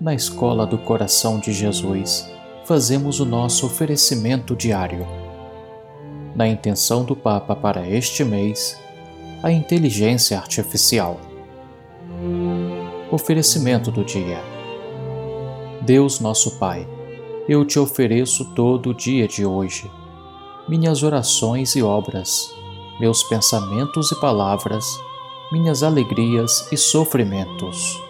na Escola do Coração de Jesus, fazemos o nosso oferecimento diário. Na intenção do Papa para este mês, a inteligência artificial. Oferecimento do dia. Deus nosso Pai, eu te ofereço todo o dia de hoje, minhas orações e obras, meus pensamentos e palavras, minhas alegrias e sofrimentos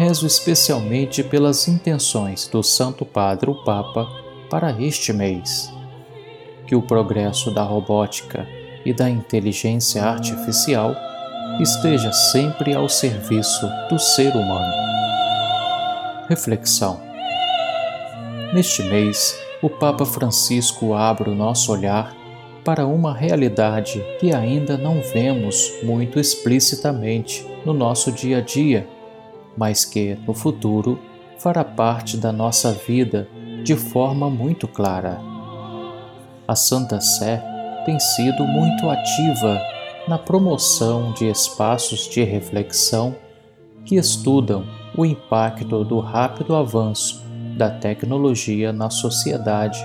rezo especialmente pelas intenções do Santo Padre o Papa para este mês. Que o progresso da robótica e da inteligência artificial esteja sempre ao serviço do ser humano. Reflexão Neste mês, o Papa Francisco abre o nosso olhar para uma realidade que ainda não vemos muito explicitamente no nosso dia a dia mas que, no futuro, fará parte da nossa vida de forma muito clara. A Santa Sé tem sido muito ativa na promoção de espaços de reflexão que estudam o impacto do rápido avanço da tecnologia na sociedade,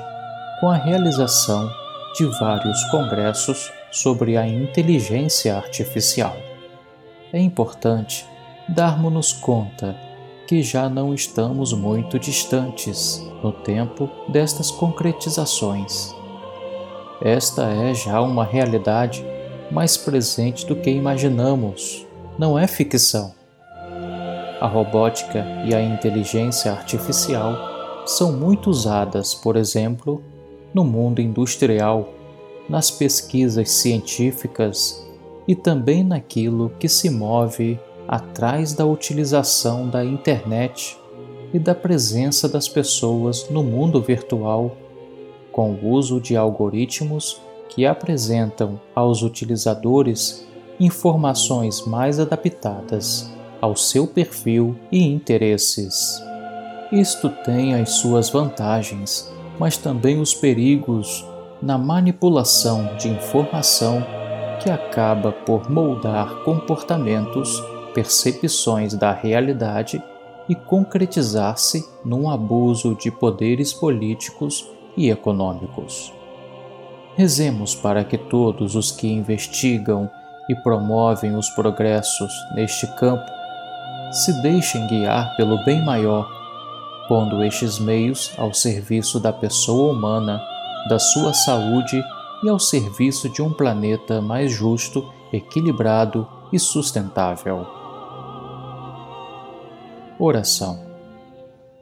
com a realização de vários congressos sobre a inteligência artificial. É importante darmos-nos conta que já não estamos muito distantes no tempo destas concretizações. Esta é já uma realidade mais presente do que imaginamos, não é ficção. A robótica e a inteligência artificial são muito usadas, por exemplo, no mundo industrial, nas pesquisas científicas e também naquilo que se move atrás da utilização da internet e da presença das pessoas no mundo virtual, com o uso de algoritmos que apresentam aos utilizadores informações mais adaptadas ao seu perfil e interesses. Isto tem as suas vantagens, mas também os perigos na manipulação de informação que acaba por moldar comportamentos percepções da realidade e concretizar-se num abuso de poderes políticos e econômicos. Rezemos para que todos os que investigam e promovem os progressos neste campo se deixem guiar pelo bem maior, pondo estes meios ao serviço da pessoa humana, da sua saúde e ao serviço de um planeta mais justo, equilibrado e sustentável. Oração.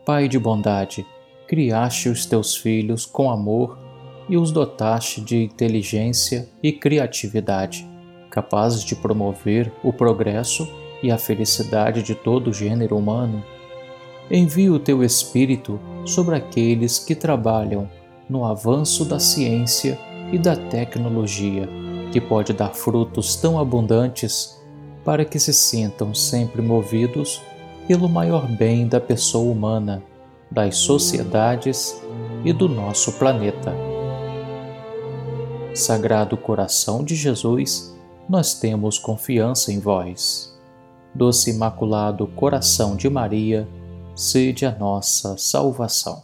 Pai de bondade, criaste os teus filhos com amor e os dotaste de inteligência e criatividade, capazes de promover o progresso e a felicidade de todo o gênero humano. Envia o teu Espírito sobre aqueles que trabalham no avanço da ciência e da tecnologia, que pode dar frutos tão abundantes para que se sintam sempre movidos pelo maior bem da pessoa humana, das sociedades e do nosso planeta. Sagrado Coração de Jesus, nós temos confiança em vós. Doce Imaculado Coração de Maria, sede a nossa salvação.